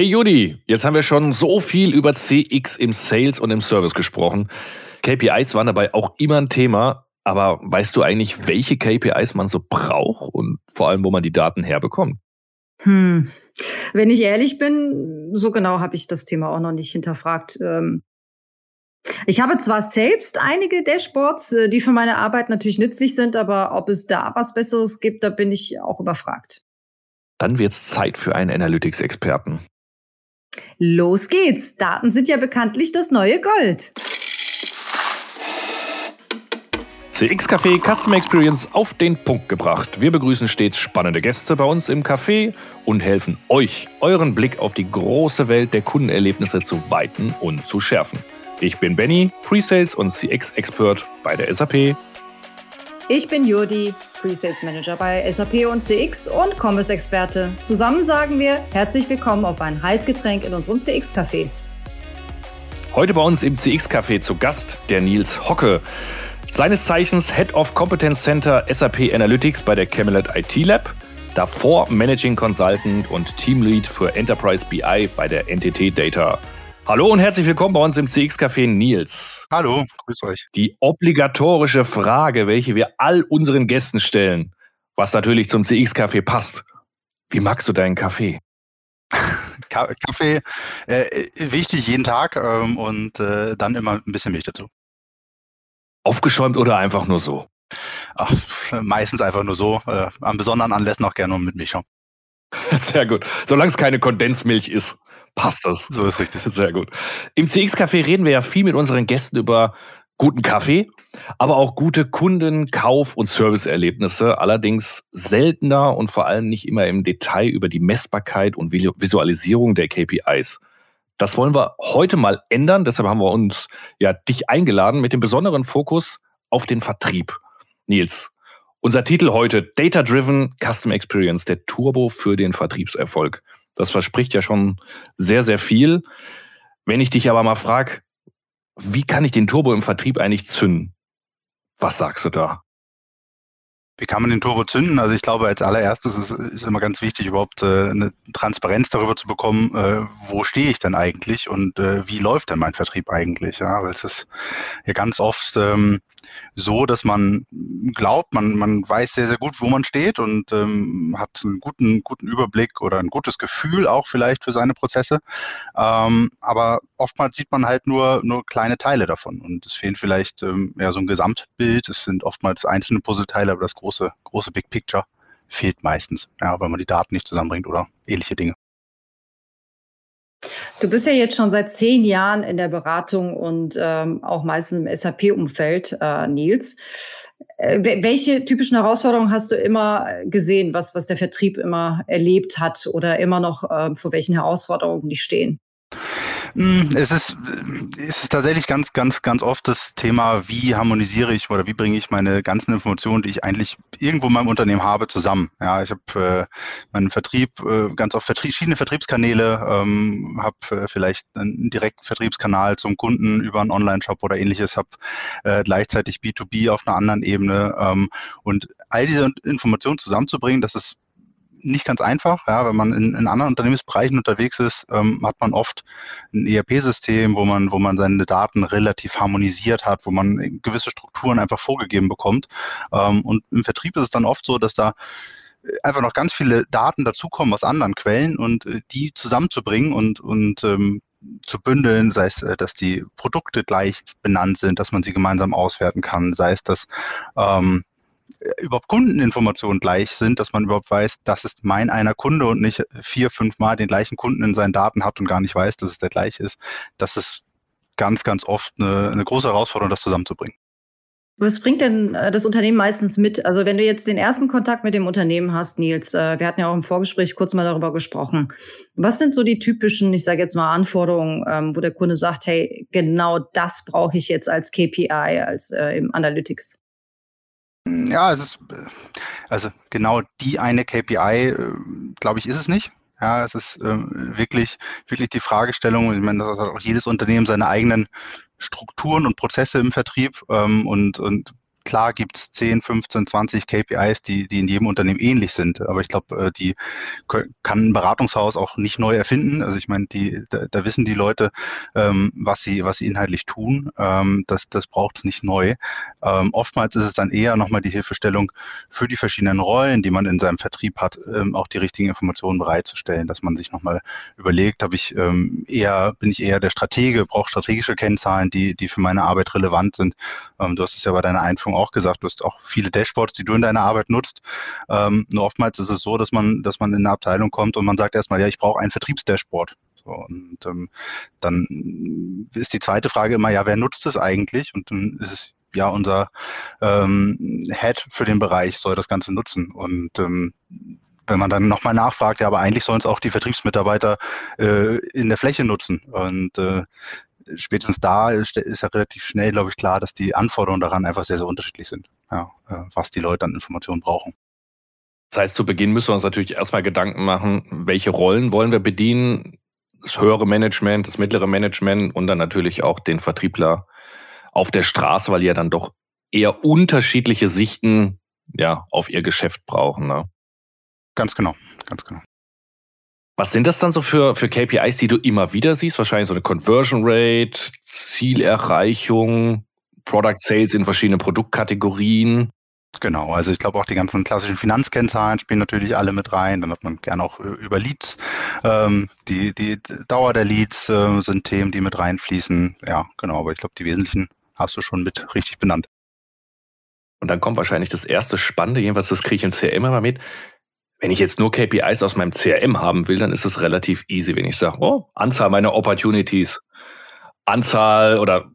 Hey Judy, jetzt haben wir schon so viel über CX im Sales und im Service gesprochen. KPIs waren dabei auch immer ein Thema, aber weißt du eigentlich, welche KPIs man so braucht und vor allem, wo man die Daten herbekommt? Hm. Wenn ich ehrlich bin, so genau habe ich das Thema auch noch nicht hinterfragt. Ähm, ich habe zwar selbst einige Dashboards, äh, die für meine Arbeit natürlich nützlich sind, aber ob es da was Besseres gibt, da bin ich auch überfragt. Dann wird es Zeit für einen Analytics-Experten. Los geht's. Daten sind ja bekanntlich das neue Gold. CX Café Customer Experience auf den Punkt gebracht. Wir begrüßen stets spannende Gäste bei uns im Café und helfen euch, euren Blick auf die große Welt der Kundenerlebnisse zu weiten und zu schärfen. Ich bin Benny, Pre-Sales und CX-Expert bei der SAP. Ich bin Jodi, Pre-Sales Manager bei SAP und CX und Commerce-Experte. Zusammen sagen wir herzlich willkommen auf ein Heißgetränk in unserem CX-Café. Heute bei uns im CX-Café zu Gast der Nils Hocke. Seines Zeichens Head of Competence Center SAP Analytics bei der Camelot IT Lab, davor Managing Consultant und Teamlead für Enterprise BI bei der NTT Data. Hallo und herzlich willkommen bei uns im CX-Café Nils. Hallo, grüß euch. Die obligatorische Frage, welche wir all unseren Gästen stellen, was natürlich zum CX-Café passt. Wie magst du deinen Kaffee? Kaffee äh, wichtig jeden Tag ähm, und äh, dann immer ein bisschen Milch dazu. Aufgeschäumt oder einfach nur so? Ach, meistens einfach nur so. Äh, an besonderen Anlässen auch gerne mit Milch. Sehr gut. Solange es keine Kondensmilch ist, passt das. So ist richtig. Sehr gut. Im CX-Café reden wir ja viel mit unseren Gästen über guten Kaffee, aber auch gute Kunden-, Kauf- und Serviceerlebnisse. Allerdings seltener und vor allem nicht immer im Detail über die Messbarkeit und Visualisierung der KPIs. Das wollen wir heute mal ändern. Deshalb haben wir uns ja dich eingeladen mit dem besonderen Fokus auf den Vertrieb. Nils, unser Titel heute Data Driven Custom Experience, der Turbo für den Vertriebserfolg. Das verspricht ja schon sehr, sehr viel. Wenn ich dich aber mal frage, wie kann ich den Turbo im Vertrieb eigentlich zünden? Was sagst du da? Wie kann man den Turbo zünden? Also ich glaube, als allererstes ist, ist immer ganz wichtig, überhaupt äh, eine Transparenz darüber zu bekommen, äh, wo stehe ich denn eigentlich und äh, wie läuft denn mein Vertrieb eigentlich? Ja, weil es ist ja ganz oft ähm, so, dass man glaubt, man, man weiß sehr, sehr gut, wo man steht und ähm, hat einen guten, guten Überblick oder ein gutes Gefühl auch vielleicht für seine Prozesse. Ähm, aber oftmals sieht man halt nur, nur kleine Teile davon und es fehlt vielleicht ähm, ja, so ein Gesamtbild. Es sind oftmals einzelne Puzzleteile, aber das große, große Big Picture fehlt meistens, ja, weil man die Daten nicht zusammenbringt oder ähnliche Dinge. Du bist ja jetzt schon seit zehn Jahren in der Beratung und ähm, auch meistens im SAP-Umfeld, äh, Nils. Äh, welche typischen Herausforderungen hast du immer gesehen, was, was der Vertrieb immer erlebt hat oder immer noch äh, vor welchen Herausforderungen die stehen? Hm, es ist, es ist tatsächlich ganz, ganz, ganz oft das Thema, wie harmonisiere ich oder wie bringe ich meine ganzen Informationen, die ich eigentlich irgendwo in meinem Unternehmen habe, zusammen. Ja, ich habe äh, meinen Vertrieb, äh, ganz oft Vertrieb, verschiedene Vertriebskanäle, ähm, habe äh, vielleicht einen direkten Vertriebskanal zum Kunden über einen Online-Shop oder ähnliches, habe äh, gleichzeitig B2B auf einer anderen Ebene ähm, und all diese Informationen zusammenzubringen, das ist nicht ganz einfach. Ja, wenn man in, in anderen Unternehmensbereichen unterwegs ist, ähm, hat man oft ein ERP-System, wo man, wo man seine Daten relativ harmonisiert hat, wo man gewisse Strukturen einfach vorgegeben bekommt. Ähm, und im Vertrieb ist es dann oft so, dass da einfach noch ganz viele Daten dazukommen aus anderen Quellen und äh, die zusammenzubringen und, und ähm, zu bündeln, sei es, äh, dass die Produkte gleich benannt sind, dass man sie gemeinsam auswerten kann, sei es, dass ähm, überhaupt Kundeninformationen gleich sind, dass man überhaupt weiß, das ist mein einer Kunde und nicht vier, fünf Mal den gleichen Kunden in seinen Daten hat und gar nicht weiß, dass es der gleiche ist. Das ist ganz, ganz oft eine, eine große Herausforderung, das zusammenzubringen. Was bringt denn äh, das Unternehmen meistens mit? Also wenn du jetzt den ersten Kontakt mit dem Unternehmen hast, Nils, äh, wir hatten ja auch im Vorgespräch kurz mal darüber gesprochen. Was sind so die typischen, ich sage jetzt mal Anforderungen, ähm, wo der Kunde sagt, hey, genau das brauche ich jetzt als KPI, als äh, im Analytics? Ja, es ist, also genau die eine KPI, äh, glaube ich, ist es nicht. Ja, es ist ähm, wirklich, wirklich die Fragestellung, ich meine, das hat auch jedes Unternehmen seine eigenen Strukturen und Prozesse im Vertrieb ähm, und, und klar gibt es 10, 15, 20 KPIs, die, die in jedem Unternehmen ähnlich sind. Aber ich glaube, äh, die kann ein Beratungshaus auch nicht neu erfinden. Also ich meine, die, da, da, wissen die Leute, ähm, was sie, was sie inhaltlich tun. Ähm, das, das braucht es nicht neu. Ähm, oftmals ist es dann eher nochmal die Hilfestellung für die verschiedenen Rollen, die man in seinem Vertrieb hat, ähm, auch die richtigen Informationen bereitzustellen, dass man sich nochmal überlegt, habe ich ähm, eher, bin ich eher der Stratege, brauche strategische Kennzahlen, die, die für meine Arbeit relevant sind. Ähm, du hast es ja bei deiner Einführung auch gesagt, du hast auch viele Dashboards, die du in deiner Arbeit nutzt. Ähm, nur oftmals ist es so, dass man, dass man in eine Abteilung kommt und man sagt erstmal, ja, ich brauche ein Vertriebsdashboard. So, und ähm, dann ist die zweite Frage immer, ja, wer nutzt es eigentlich? Und dann ist es ja unser ähm, Head für den Bereich soll das Ganze nutzen. Und ähm, wenn man dann nochmal nachfragt, ja, aber eigentlich sollen es auch die Vertriebsmitarbeiter äh, in der Fläche nutzen. Und äh, spätestens da ist, ist ja relativ schnell, glaube ich, klar, dass die Anforderungen daran einfach sehr, sehr unterschiedlich sind, ja, äh, was die Leute an Informationen brauchen. Das heißt, zu Beginn müssen wir uns natürlich erstmal Gedanken machen, welche Rollen wollen wir bedienen? Das höhere Management, das mittlere Management und dann natürlich auch den Vertriebler auf der Straße, weil die ja dann doch eher unterschiedliche Sichten ja, auf ihr Geschäft brauchen. Ne? Ganz genau, ganz genau. Was sind das dann so für, für KPIs, die du immer wieder siehst? Wahrscheinlich so eine Conversion Rate, Zielerreichung, Product Sales in verschiedenen Produktkategorien. Genau, also ich glaube auch die ganzen klassischen Finanzkennzahlen spielen natürlich alle mit rein. Dann hat man gerne auch über Leads. Ähm, die, die Dauer der Leads äh, sind Themen, die mit reinfließen. Ja, genau, aber ich glaube, die wesentlichen hast du schon mit richtig benannt. Und dann kommt wahrscheinlich das erste Spannende, jedenfalls das kriege ich im CRM immer mit. Wenn ich jetzt nur KPIs aus meinem CRM haben will, dann ist es relativ easy, wenn ich sage, oh, Anzahl meiner Opportunities, Anzahl oder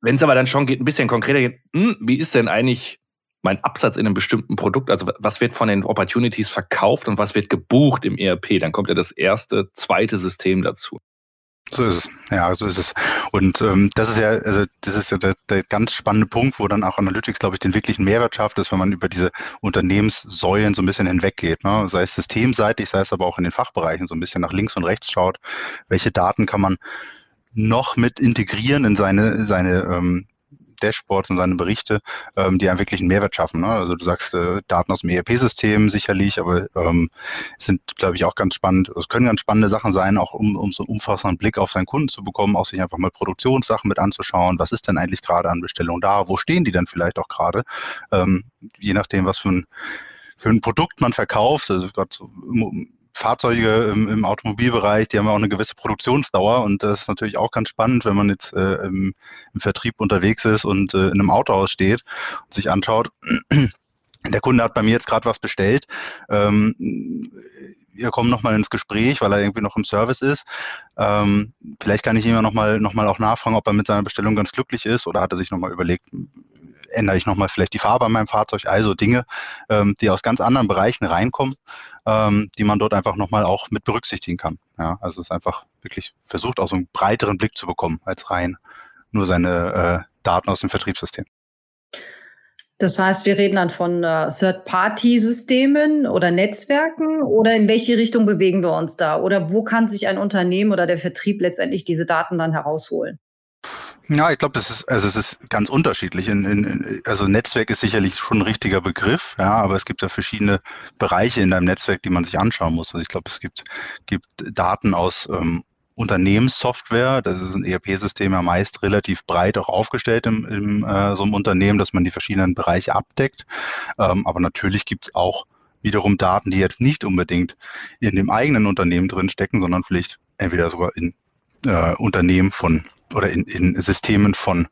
wenn es aber dann schon geht, ein bisschen konkreter geht, hm, wie ist denn eigentlich mein Absatz in einem bestimmten Produkt, also was wird von den Opportunities verkauft und was wird gebucht im ERP, dann kommt ja das erste, zweite System dazu. So ist es. Ja, so ist es. Und ähm, das ist ja, also das ist ja der, der ganz spannende Punkt, wo dann auch Analytics, glaube ich, den wirklichen Mehrwert schafft, ist, wenn man über diese Unternehmenssäulen so ein bisschen hinweggeht. Ne? Sei es systemseitig, sei es aber auch in den Fachbereichen so ein bisschen nach links und rechts schaut. Welche Daten kann man noch mit integrieren in seine, seine ähm, Dashboards und seine Berichte, ähm, die einem wirklich einen Mehrwert schaffen. Ne? Also du sagst äh, Daten aus dem ERP-System sicherlich, aber ähm, sind, glaube ich, auch ganz spannend. Es können ganz spannende Sachen sein, auch um, um so einen umfassenden Blick auf seinen Kunden zu bekommen, auch sich einfach mal Produktionssachen mit anzuschauen. Was ist denn eigentlich gerade an Bestellungen da? Wo stehen die denn vielleicht auch gerade? Ähm, je nachdem, was für ein für ein Produkt man verkauft, also gerade so Fahrzeuge im, im, Automobilbereich, die haben auch eine gewisse Produktionsdauer und das ist natürlich auch ganz spannend, wenn man jetzt äh, im, im, Vertrieb unterwegs ist und äh, in einem Autohaus steht und sich anschaut, der Kunde hat bei mir jetzt gerade was bestellt. Ähm, wir kommen nochmal ins Gespräch, weil er irgendwie noch im Service ist. Ähm, vielleicht kann ich ihm ja nochmal noch mal auch nachfragen, ob er mit seiner Bestellung ganz glücklich ist oder hat er sich nochmal überlegt, ändere ich nochmal vielleicht die Farbe an meinem Fahrzeug, also Dinge, ähm, die aus ganz anderen Bereichen reinkommen, ähm, die man dort einfach nochmal auch mit berücksichtigen kann. Ja, also es ist einfach wirklich versucht, auch so einen breiteren Blick zu bekommen, als rein nur seine äh, Daten aus dem Vertriebssystem. Das heißt, wir reden dann von äh, Third-Party-Systemen oder Netzwerken oder in welche Richtung bewegen wir uns da? Oder wo kann sich ein Unternehmen oder der Vertrieb letztendlich diese Daten dann herausholen? Ja, ich glaube, das ist, also es ist ganz unterschiedlich. In, in, also Netzwerk ist sicherlich schon ein richtiger Begriff, ja, aber es gibt ja verschiedene Bereiche in deinem Netzwerk, die man sich anschauen muss. Also ich glaube, es gibt, gibt Daten aus ähm, Unternehmenssoftware, das ist ein ERP-System ja meist relativ breit auch aufgestellt im, im äh, so einem Unternehmen, dass man die verschiedenen Bereiche abdeckt. Ähm, aber natürlich gibt es auch wiederum Daten, die jetzt nicht unbedingt in dem eigenen Unternehmen drinstecken, sondern vielleicht entweder sogar in äh, Unternehmen von oder in, in Systemen von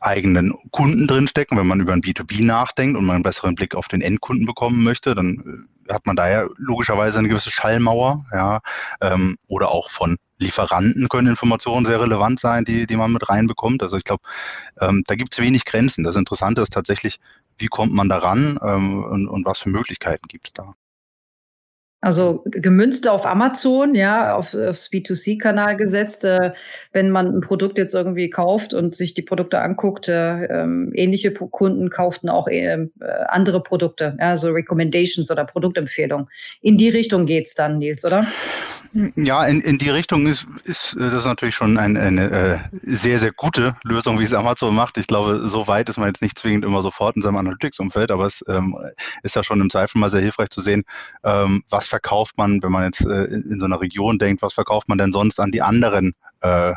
eigenen Kunden drinstecken. Wenn man über ein B2B nachdenkt und man einen besseren Blick auf den Endkunden bekommen möchte, dann äh, hat man da ja logischerweise eine gewisse Schallmauer, ja, ähm, oder auch von Lieferanten können Informationen sehr relevant sein, die, die man mit reinbekommt. Also ich glaube, ähm, da gibt es wenig Grenzen. Das Interessante ist tatsächlich, wie kommt man daran ähm, und, und was für Möglichkeiten gibt es da. Also gemünzt auf Amazon, ja, auf, aufs B2C-Kanal gesetzt. Äh, wenn man ein Produkt jetzt irgendwie kauft und sich die Produkte anguckt, äh, ähm, ähnliche Kunden kauften auch äh, andere Produkte, ja, Recommendations oder Produktempfehlungen. In die Richtung geht's dann, Nils, oder? Ja, in, in die Richtung ist, ist äh, das natürlich schon ein, eine äh, sehr, sehr gute Lösung, wie es Amazon macht. Ich glaube, so weit ist man jetzt nicht zwingend immer sofort in seinem Analytics-Umfeld, aber es ähm, ist ja schon im Zweifel mal sehr hilfreich zu sehen, ähm, was verkauft man, wenn man jetzt äh, in, so einer Region denkt, was verkauft man denn sonst an die anderen äh,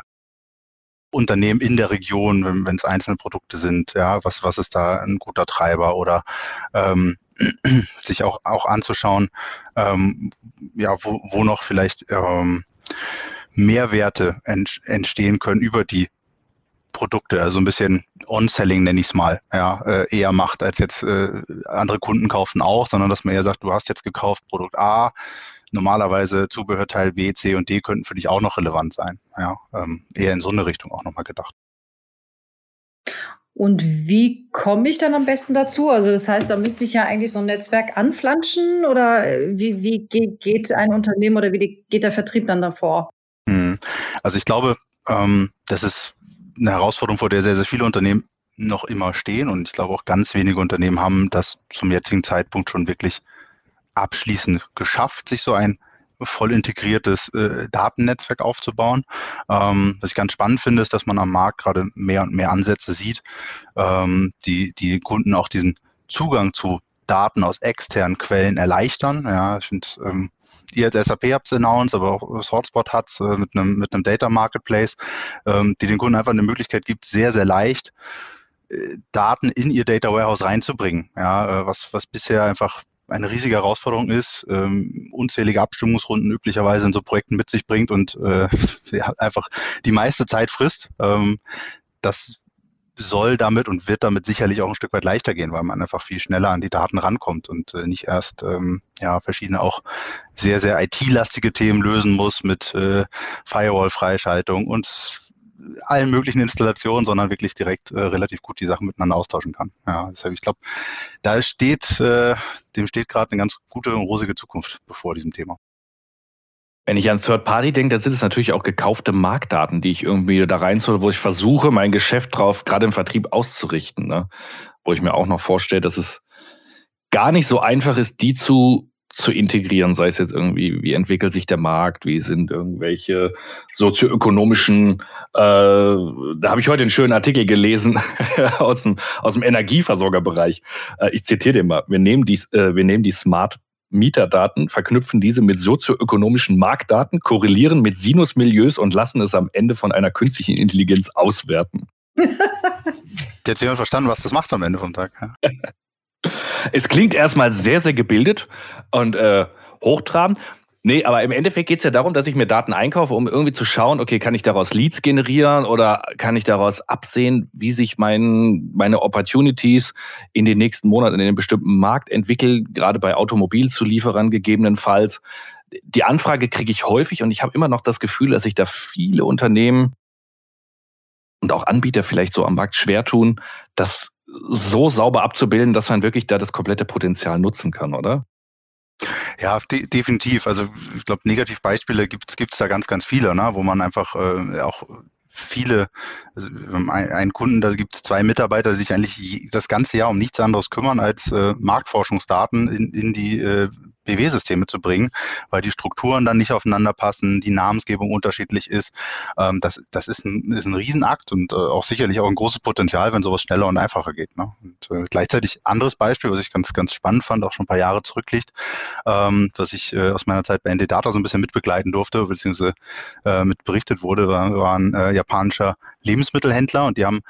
Unternehmen in der Region, wenn es einzelne Produkte sind, ja, was, was ist da ein guter Treiber? Oder ähm, sich auch, auch anzuschauen, ähm, ja, wo, wo noch vielleicht ähm, Mehrwerte ent, entstehen können über die Produkte, also ein bisschen On-Selling nenne ich es mal, ja, äh, eher macht, als jetzt äh, andere Kunden kaufen auch, sondern dass man eher sagt, du hast jetzt gekauft Produkt A, normalerweise Zubehörteil B, C und D könnten für dich auch noch relevant sein. Ja, ähm, eher in so eine Richtung auch nochmal gedacht. Und wie komme ich dann am besten dazu? Also das heißt, da müsste ich ja eigentlich so ein Netzwerk anflanschen oder äh, wie, wie geht ein Unternehmen oder wie geht der Vertrieb dann davor? Hm. Also ich glaube, ähm, das ist eine Herausforderung, vor der sehr, sehr viele Unternehmen noch immer stehen und ich glaube auch ganz wenige Unternehmen haben das zum jetzigen Zeitpunkt schon wirklich abschließend geschafft, sich so ein voll integriertes äh, Datennetzwerk aufzubauen. Ähm, was ich ganz spannend finde, ist, dass man am Markt gerade mehr und mehr Ansätze sieht, ähm, die die Kunden auch diesen Zugang zu Daten aus externen Quellen erleichtern. Ja, ich finde, ähm, ihr als SAP habt es announced, aber auch Hotspot hat es äh, mit einem mit einem Data Marketplace, ähm, die den Kunden einfach eine Möglichkeit gibt, sehr, sehr leicht äh, Daten in ihr Data Warehouse reinzubringen. Ja, äh, was, was bisher einfach eine riesige Herausforderung ist, ähm, unzählige Abstimmungsrunden üblicherweise in so Projekten mit sich bringt und äh, einfach die meiste Zeit frisst. Ähm, das soll damit und wird damit sicherlich auch ein Stück weit leichter gehen, weil man einfach viel schneller an die Daten rankommt und äh, nicht erst ähm, ja, verschiedene auch sehr, sehr IT-lastige Themen lösen muss mit äh, Firewall-Freischaltung und allen möglichen Installationen, sondern wirklich direkt äh, relativ gut die Sachen miteinander austauschen kann. Ja, deshalb, ich glaube, da steht, äh, dem steht gerade eine ganz gute und rosige Zukunft bevor diesem Thema. Wenn ich an Third Party denke, dann sind es natürlich auch gekaufte Marktdaten, die ich irgendwie da reinzole, wo ich versuche, mein Geschäft drauf, gerade im Vertrieb, auszurichten. Ne? Wo ich mir auch noch vorstelle, dass es gar nicht so einfach ist, die zu zu integrieren, sei es jetzt irgendwie, wie entwickelt sich der Markt, wie sind irgendwelche sozioökonomischen, äh, da habe ich heute einen schönen Artikel gelesen aus dem, aus dem Energieversorgerbereich. Äh, ich zitiere den mal. Wir nehmen die, äh, wir nehmen die Smart Mieterdaten, verknüpfen diese mit sozioökonomischen Marktdaten, korrelieren mit Sinusmilieus und lassen es am Ende von einer künstlichen Intelligenz auswerten. Jetzt jemand verstanden, was das macht am Ende vom Tag. Ja. Es klingt erstmal sehr, sehr gebildet und äh, hochtrabend. Nee, aber im Endeffekt geht es ja darum, dass ich mir Daten einkaufe, um irgendwie zu schauen, okay, kann ich daraus Leads generieren oder kann ich daraus absehen, wie sich mein, meine Opportunities in den nächsten Monaten in einem bestimmten Markt entwickeln, gerade bei Automobilzulieferern gegebenenfalls. Die Anfrage kriege ich häufig und ich habe immer noch das Gefühl, dass sich da viele Unternehmen und auch Anbieter vielleicht so am Markt schwer tun, das so sauber abzubilden, dass man wirklich da das komplette Potenzial nutzen kann, oder? Ja, de definitiv. Also ich glaube, Negativbeispiele gibt es da ganz, ganz viele, ne? wo man einfach äh, auch viele, also einen Kunden, da gibt es zwei Mitarbeiter, die sich eigentlich das ganze Jahr um nichts anderes kümmern, als äh, Marktforschungsdaten in, in die äh, BW-Systeme zu bringen, weil die Strukturen dann nicht aufeinander passen, die Namensgebung unterschiedlich ist. Ähm, das, das ist ein, ist ein Riesenakt und äh, auch sicherlich auch ein großes Potenzial, wenn sowas schneller und einfacher geht. Ne? Und äh, gleichzeitig anderes Beispiel, was ich ganz, ganz spannend fand, auch schon ein paar Jahre zurückliegt, ähm, dass ich äh, aus meiner Zeit bei ND Data so ein bisschen mitbegleiten durfte, beziehungsweise äh, mit berichtet wurde, war, war ein äh, japanischer Lebensmittelhändler und die haben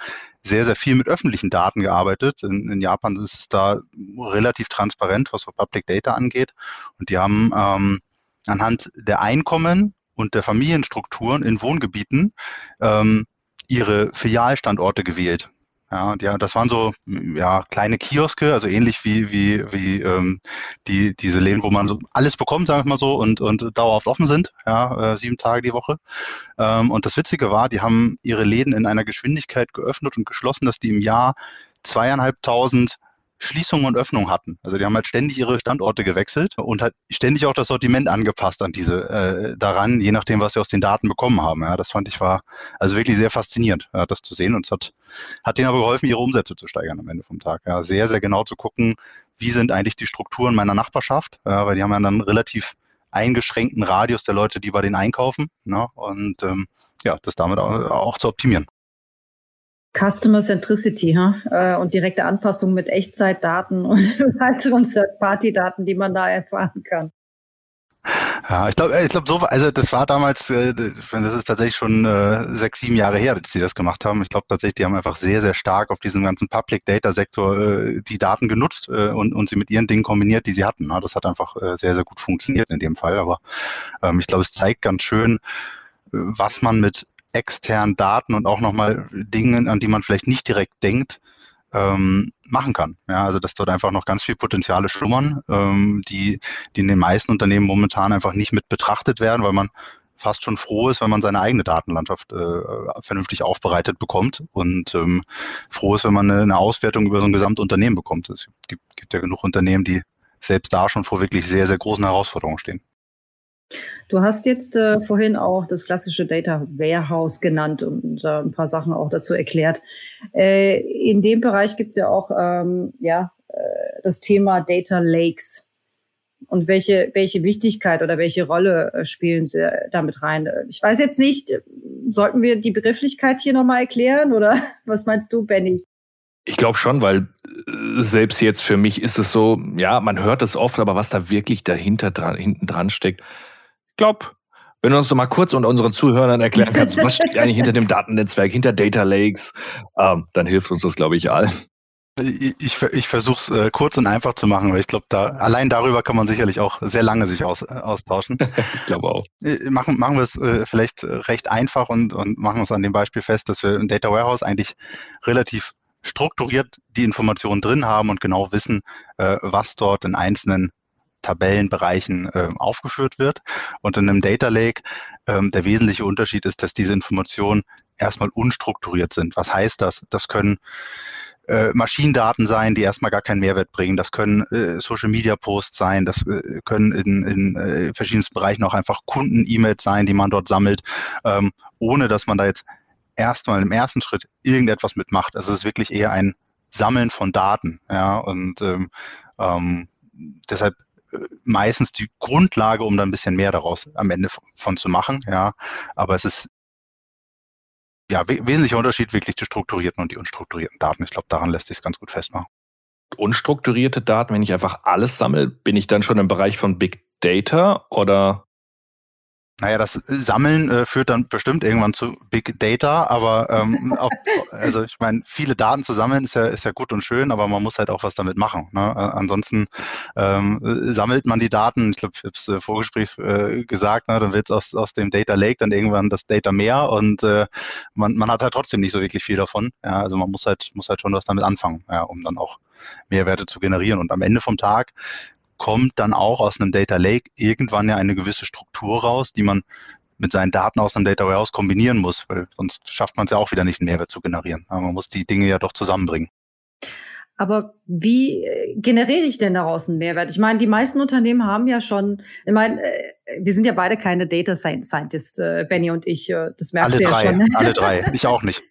sehr, sehr viel mit öffentlichen Daten gearbeitet. In, in Japan ist es da relativ transparent, was so Public Data angeht. Und die haben ähm, anhand der Einkommen und der Familienstrukturen in Wohngebieten ähm, ihre Filialstandorte gewählt. Ja, ja, das waren so ja, kleine Kioske, also ähnlich wie, wie, wie ähm, die, diese Läden, wo man so alles bekommt, sagen wir mal so, und, und dauerhaft offen sind, ja, äh, sieben Tage die Woche. Ähm, und das Witzige war, die haben ihre Läden in einer Geschwindigkeit geöffnet und geschlossen, dass die im Jahr zweieinhalbtausend Schließung und Öffnung hatten. Also die haben halt ständig ihre Standorte gewechselt und halt ständig auch das Sortiment angepasst an diese äh, daran, je nachdem, was sie aus den Daten bekommen haben. Ja, das fand ich war also wirklich sehr faszinierend, ja, das zu sehen und es hat, hat denen aber geholfen, ihre Umsätze zu steigern am Ende vom Tag. Ja, sehr, sehr genau zu gucken, wie sind eigentlich die Strukturen meiner Nachbarschaft, ja, weil die haben ja dann relativ eingeschränkten Radius der Leute, die bei denen einkaufen. Ne? Und ähm, ja, das damit auch, auch zu optimieren. Customer Centricity huh? Äh, und direkte Anpassung mit Echtzeitdaten und weiteren Third-Party-Daten, die man da erfahren kann. Ja, ich glaube, ich glaube, so, also das war damals, äh, das ist tatsächlich schon äh, sechs, sieben Jahre her, dass sie das gemacht haben. Ich glaube tatsächlich, die haben einfach sehr, sehr stark auf diesem ganzen Public Data Sektor äh, die Daten genutzt äh, und, und sie mit ihren Dingen kombiniert, die sie hatten. Das hat einfach äh, sehr, sehr gut funktioniert in dem Fall. Aber ähm, ich glaube, es zeigt ganz schön, was man mit externen Daten und auch nochmal Dingen, an die man vielleicht nicht direkt denkt, ähm, machen kann. Ja, also dass dort einfach noch ganz viel Potenziale schlummern, ähm, die, die in den meisten Unternehmen momentan einfach nicht mit betrachtet werden, weil man fast schon froh ist, wenn man seine eigene Datenlandschaft äh, vernünftig aufbereitet bekommt und ähm, froh ist, wenn man eine, eine Auswertung über so ein Gesamtunternehmen bekommt. Es gibt, gibt ja genug Unternehmen, die selbst da schon vor wirklich sehr, sehr großen Herausforderungen stehen. Du hast jetzt äh, vorhin auch das klassische Data Warehouse genannt und äh, ein paar Sachen auch dazu erklärt. Äh, in dem Bereich gibt es ja auch ähm, ja, äh, das Thema Data Lakes. Und welche, welche Wichtigkeit oder welche Rolle äh, spielen sie damit rein? Ich weiß jetzt nicht, sollten wir die Begrifflichkeit hier nochmal erklären oder was meinst du, Benny? Ich glaube schon, weil äh, selbst jetzt für mich ist es so, ja, man hört es oft, aber was da wirklich dahinter dran, hinten dran steckt, glaube, wenn du uns doch mal kurz und unseren Zuhörern erklären kannst, was steckt eigentlich hinter dem Datennetzwerk, hinter Data Lakes, ähm, dann hilft uns das, glaube ich, allen. Ich, ich, ich versuche es äh, kurz und einfach zu machen, weil ich glaube, da, allein darüber kann man sicherlich auch sehr lange sich aus, äh, austauschen. ich glaube auch. Äh, machen, machen wir es äh, vielleicht recht einfach und, und machen es an dem Beispiel fest, dass wir im Data Warehouse eigentlich relativ strukturiert die Informationen drin haben und genau wissen, äh, was dort in einzelnen Tabellenbereichen äh, aufgeführt wird. Und in einem Data Lake, ähm, der wesentliche Unterschied ist, dass diese Informationen erstmal unstrukturiert sind. Was heißt das? Das können äh, Maschinendaten sein, die erstmal gar keinen Mehrwert bringen. Das können äh, Social Media Posts sein. Das äh, können in, in äh, verschiedensten Bereichen auch einfach Kunden-E-Mails sein, die man dort sammelt, ähm, ohne dass man da jetzt erstmal im ersten Schritt irgendetwas mitmacht. Also es ist wirklich eher ein Sammeln von Daten. Ja, und ähm, ähm, deshalb meistens die Grundlage, um dann ein bisschen mehr daraus am Ende von zu machen. Ja, aber es ist ja wesentlicher Unterschied wirklich die strukturierten und die unstrukturierten Daten. Ich glaube, daran lässt sich es ganz gut festmachen. Unstrukturierte Daten, wenn ich einfach alles sammle, bin ich dann schon im Bereich von Big Data oder naja, das Sammeln äh, führt dann bestimmt irgendwann zu Big Data, aber ähm, auch, also ich meine, viele Daten zu sammeln ist ja, ist ja gut und schön, aber man muss halt auch was damit machen. Ne? ansonsten ähm, sammelt man die Daten, ich glaube, ich habe es äh, Vorgespräch äh, gesagt, ne? dann wird es aus, aus dem Data Lake dann irgendwann das Data mehr und äh, man, man hat halt trotzdem nicht so wirklich viel davon. Ja? Also man muss halt, muss halt schon was damit anfangen, ja, um dann auch Mehrwerte zu generieren. Und am Ende vom Tag kommt dann auch aus einem Data Lake irgendwann ja eine gewisse Struktur raus, die man mit seinen Daten aus einem Data Warehouse kombinieren muss, weil sonst schafft man es ja auch wieder nicht, einen Mehrwert zu generieren. Aber man muss die Dinge ja doch zusammenbringen. Aber wie äh, generiere ich denn daraus einen Mehrwert? Ich meine, die meisten Unternehmen haben ja schon, ich meine, äh, wir sind ja beide keine Data Scientists, äh, Benny und ich, das merkst alle du drei, ja schon. Alle drei, ich auch nicht.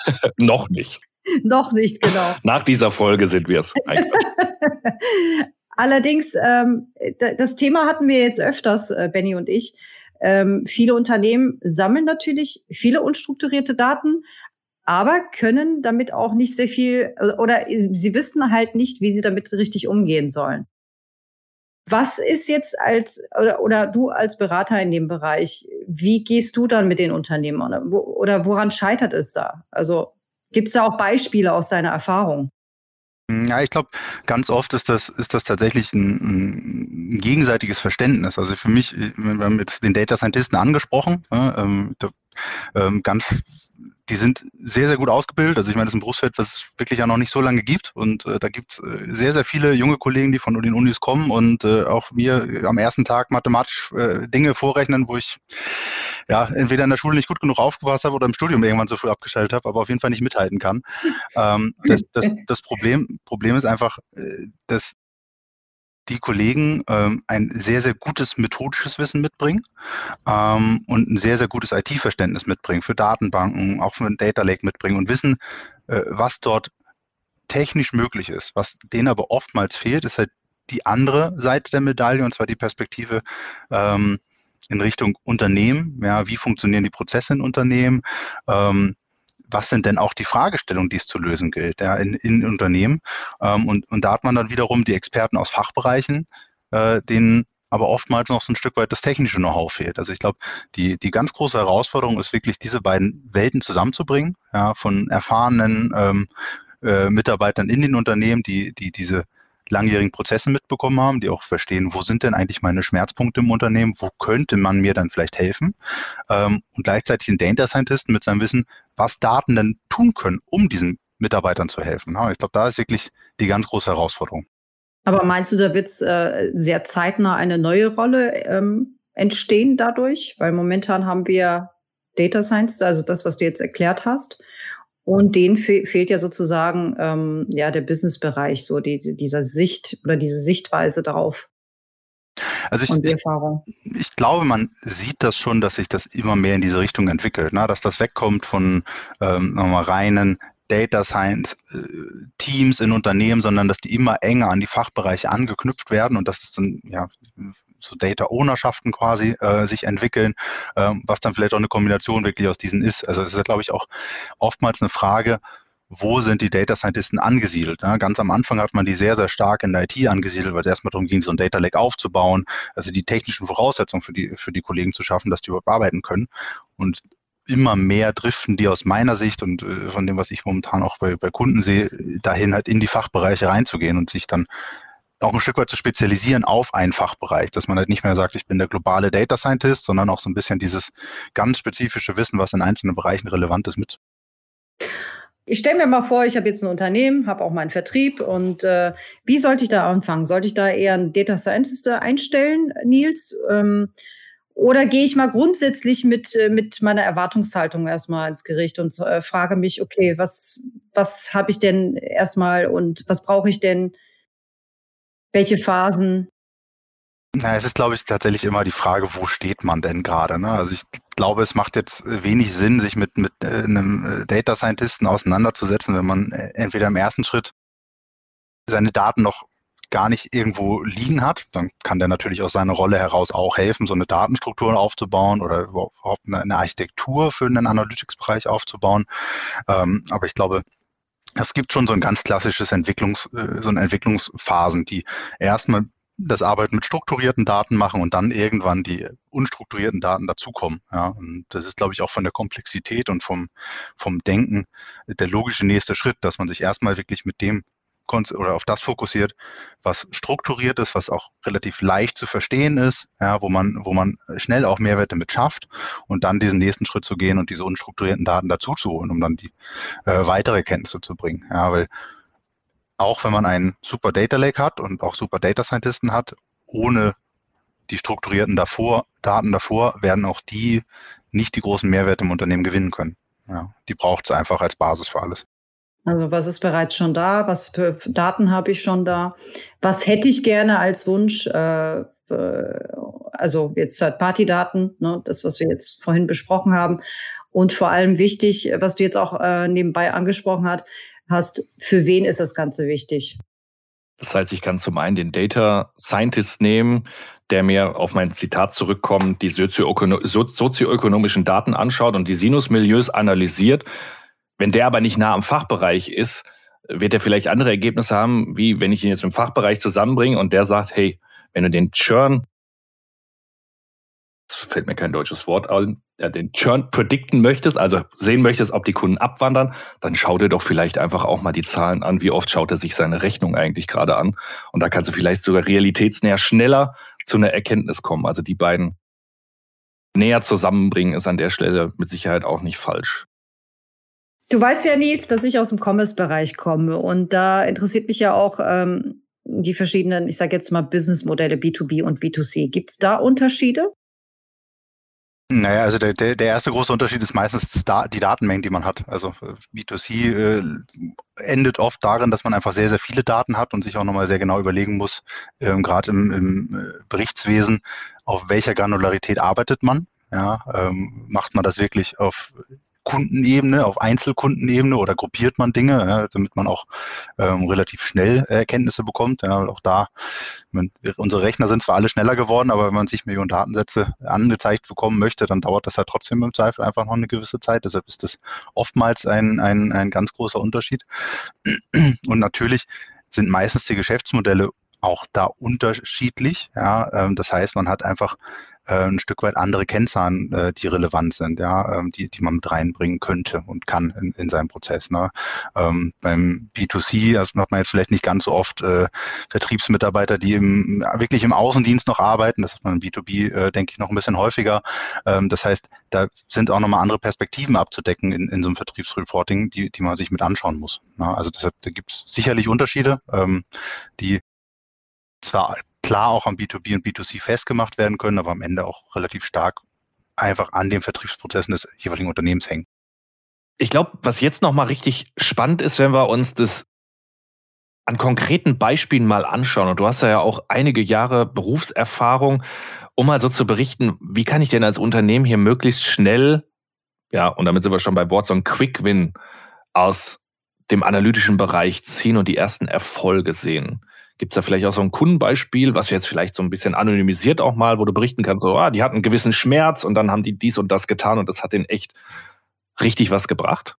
Noch nicht. Noch nicht, genau. Nach dieser Folge sind wir es. Allerdings, ähm, das Thema hatten wir jetzt öfters, äh, Benny und ich. Ähm, viele Unternehmen sammeln natürlich viele unstrukturierte Daten, aber können damit auch nicht sehr viel oder, oder sie wissen halt nicht, wie sie damit richtig umgehen sollen. Was ist jetzt als oder, oder du als Berater in dem Bereich, wie gehst du dann mit den Unternehmen oder woran scheitert es da? Also gibt es da auch Beispiele aus deiner Erfahrung? Ja, ich glaube, ganz oft ist das, ist das tatsächlich ein, ein, gegenseitiges Verständnis. Also für mich, wir haben jetzt den Data Scientisten angesprochen, ähm, ähm, ganz die sind sehr, sehr gut ausgebildet. Also ich meine, das ist ein Berufsfeld, was es wirklich ja noch nicht so lange gibt. Und äh, da gibt es äh, sehr, sehr viele junge Kollegen, die von den Unis kommen und äh, auch mir am ersten Tag mathematisch äh, Dinge vorrechnen, wo ich ja entweder in der Schule nicht gut genug aufgepasst habe oder im Studium irgendwann so früh abgeschaltet habe, aber auf jeden Fall nicht mithalten kann. Ähm, das, das, das Problem, Problem ist einfach, äh, dass die Kollegen ähm, ein sehr, sehr gutes methodisches Wissen mitbringen ähm, und ein sehr, sehr gutes IT-Verständnis mitbringen für Datenbanken, auch für ein Data Lake mitbringen und wissen, äh, was dort technisch möglich ist. Was denen aber oftmals fehlt, ist halt die andere Seite der Medaille, und zwar die Perspektive ähm, in Richtung Unternehmen. Ja, wie funktionieren die Prozesse in Unternehmen? Ähm, was sind denn auch die Fragestellungen, die es zu lösen gilt ja, in, in Unternehmen. Ähm, und, und da hat man dann wiederum die Experten aus Fachbereichen, äh, denen aber oftmals noch so ein Stück weit das technische Know-how fehlt. Also ich glaube, die, die ganz große Herausforderung ist wirklich, diese beiden Welten zusammenzubringen, ja, von erfahrenen ähm, äh, Mitarbeitern in den Unternehmen, die, die diese langjährigen Prozesse mitbekommen haben, die auch verstehen, wo sind denn eigentlich meine Schmerzpunkte im Unternehmen, wo könnte man mir dann vielleicht helfen ähm, und gleichzeitig den Data Scientisten mit seinem Wissen, was Daten denn tun können, um diesen Mitarbeitern zu helfen. Ich glaube, da ist wirklich die ganz große Herausforderung. Aber meinst du, da wird äh, sehr zeitnah eine neue Rolle ähm, entstehen dadurch? Weil momentan haben wir Data Science, also das, was du jetzt erklärt hast. Und denen fe fehlt ja sozusagen ähm, ja der Businessbereich, so die, dieser Sicht oder diese Sichtweise darauf. Also ich, ich, ich, glaube, man sieht das schon, dass sich das immer mehr in diese Richtung entwickelt, ne? dass das wegkommt von ähm, nochmal reinen Data Science äh, Teams in Unternehmen, sondern dass die immer enger an die Fachbereiche angeknüpft werden und dass es dann ja so Data Ownerschaften quasi äh, sich entwickeln, ähm, was dann vielleicht auch eine Kombination wirklich aus diesen ist. Also es ist, glaube ich, auch oftmals eine Frage, wo sind die Data Scientisten angesiedelt? Ne? Ganz am Anfang hat man die sehr, sehr stark in der IT angesiedelt, weil es erstmal darum ging, so ein Data Lake aufzubauen, also die technischen Voraussetzungen für die, für die Kollegen zu schaffen, dass die überhaupt arbeiten können. Und immer mehr driften die aus meiner Sicht und äh, von dem, was ich momentan auch bei, bei Kunden sehe, dahin halt in die Fachbereiche reinzugehen und sich dann auch ein Stück weit zu spezialisieren auf einen Fachbereich, dass man halt nicht mehr sagt, ich bin der globale Data Scientist, sondern auch so ein bisschen dieses ganz spezifische Wissen, was in einzelnen Bereichen relevant ist, mit. Ich stelle mir mal vor, ich habe jetzt ein Unternehmen, habe auch meinen Vertrieb und äh, wie sollte ich da anfangen? Sollte ich da eher einen Data Scientist einstellen, Nils? Ähm, oder gehe ich mal grundsätzlich mit, äh, mit meiner Erwartungshaltung erstmal ins Gericht und äh, frage mich, okay, was, was habe ich denn erstmal und was brauche ich denn? Welche Phasen? Na, es ist, glaube ich, tatsächlich immer die Frage, wo steht man denn gerade? Ne? Also ich glaube, es macht jetzt wenig Sinn, sich mit, mit äh, einem äh, Data Scientisten auseinanderzusetzen, wenn man äh, entweder im ersten Schritt seine Daten noch gar nicht irgendwo liegen hat, dann kann der natürlich aus seiner Rolle heraus auch helfen, so eine Datenstruktur aufzubauen oder überhaupt eine Architektur für einen Analytics-Bereich aufzubauen. Ähm, aber ich glaube, es gibt schon so ein ganz klassisches Entwicklungs, so eine Entwicklungsphasen, die erstmal das Arbeiten mit strukturierten Daten machen und dann irgendwann die unstrukturierten Daten dazukommen. Ja, und das ist, glaube ich, auch von der Komplexität und vom, vom Denken der logische nächste Schritt, dass man sich erstmal wirklich mit dem oder auf das fokussiert, was strukturiert ist, was auch relativ leicht zu verstehen ist, ja, wo man, wo man schnell auch Mehrwerte mit schafft und dann diesen nächsten Schritt zu gehen und diese unstrukturierten Daten dazuzuholen, um dann die äh, weitere Kenntnisse zu bringen. Ja, weil auch wenn man einen super Data Lake hat und auch super Data Scientisten hat, ohne die strukturierten davor, Daten davor, werden auch die nicht die großen Mehrwerte im Unternehmen gewinnen können. Ja, die braucht es einfach als Basis für alles. Also was ist bereits schon da? Was für Daten habe ich schon da? Was hätte ich gerne als Wunsch? Äh, also jetzt Third-Party-Daten, ne, das, was wir jetzt vorhin besprochen haben. Und vor allem wichtig, was du jetzt auch äh, nebenbei angesprochen hast, hast, für wen ist das Ganze wichtig? Das heißt, ich kann zum einen den Data Scientist nehmen, der mir auf mein Zitat zurückkommt, die sozioökonomischen Daten anschaut und die Sinusmilieus analysiert. Wenn der aber nicht nah am Fachbereich ist, wird er vielleicht andere Ergebnisse haben, wie wenn ich ihn jetzt im Fachbereich zusammenbringe und der sagt, hey, wenn du den Churn fällt mir kein deutsches Wort ein, ja, den Churn predikten möchtest, also sehen möchtest, ob die Kunden abwandern, dann schau dir doch vielleicht einfach auch mal die Zahlen an, wie oft schaut er sich seine Rechnung eigentlich gerade an. Und da kannst du vielleicht sogar realitätsnäher schneller zu einer Erkenntnis kommen. Also die beiden näher zusammenbringen ist an der Stelle mit Sicherheit auch nicht falsch. Du weißt ja, Nils, dass ich aus dem Commerce-Bereich komme und da interessiert mich ja auch ähm, die verschiedenen, ich sage jetzt mal, Businessmodelle B2B und B2C. Gibt es da Unterschiede? Naja, also der, der, der erste große Unterschied ist meistens da, die Datenmengen, die man hat. Also äh, B2C äh, endet oft darin, dass man einfach sehr, sehr viele Daten hat und sich auch nochmal sehr genau überlegen muss, ähm, gerade im, im äh, Berichtswesen, auf welcher Granularität arbeitet man. Ja, ähm, macht man das wirklich auf Kundenebene, auf Einzelkundenebene oder gruppiert man Dinge, ja, damit man auch ähm, relativ schnell Erkenntnisse bekommt. Ja, auch da, man, unsere Rechner sind zwar alle schneller geworden, aber wenn man sich Millionen Datensätze angezeigt bekommen möchte, dann dauert das halt trotzdem im Zweifel einfach noch eine gewisse Zeit. Deshalb ist das oftmals ein, ein, ein ganz großer Unterschied. Und natürlich sind meistens die Geschäftsmodelle auch da unterschiedlich. Ja, ähm, das heißt, man hat einfach äh, ein Stück weit andere Kennzahlen, äh, die relevant sind, ja, ähm, die, die man mit reinbringen könnte und kann in, in seinem Prozess. Ne? Ähm, beim B2C, das macht man jetzt vielleicht nicht ganz so oft, äh, Vertriebsmitarbeiter, die im, wirklich im Außendienst noch arbeiten, das hat man im B2B, äh, denke ich, noch ein bisschen häufiger. Ähm, das heißt, da sind auch nochmal andere Perspektiven abzudecken in, in so einem Vertriebsreporting, die, die man sich mit anschauen muss. Ne? Also deshalb, da gibt es sicherlich Unterschiede, die zwar klar auch am B2B und B2C festgemacht werden können, aber am Ende auch relativ stark einfach an den Vertriebsprozessen des jeweiligen Unternehmens hängen. Ich glaube, was jetzt nochmal richtig spannend ist, wenn wir uns das an konkreten Beispielen mal anschauen. Und du hast ja auch einige Jahre Berufserfahrung, um mal so zu berichten, wie kann ich denn als Unternehmen hier möglichst schnell, ja, und damit sind wir schon bei Wort, so ein Quick Win aus dem analytischen Bereich ziehen und die ersten Erfolge sehen. Gibt es da vielleicht auch so ein Kundenbeispiel, was jetzt vielleicht so ein bisschen anonymisiert auch mal, wo du berichten kannst, so, ah, die hatten einen gewissen Schmerz und dann haben die dies und das getan und das hat denen echt richtig was gebracht?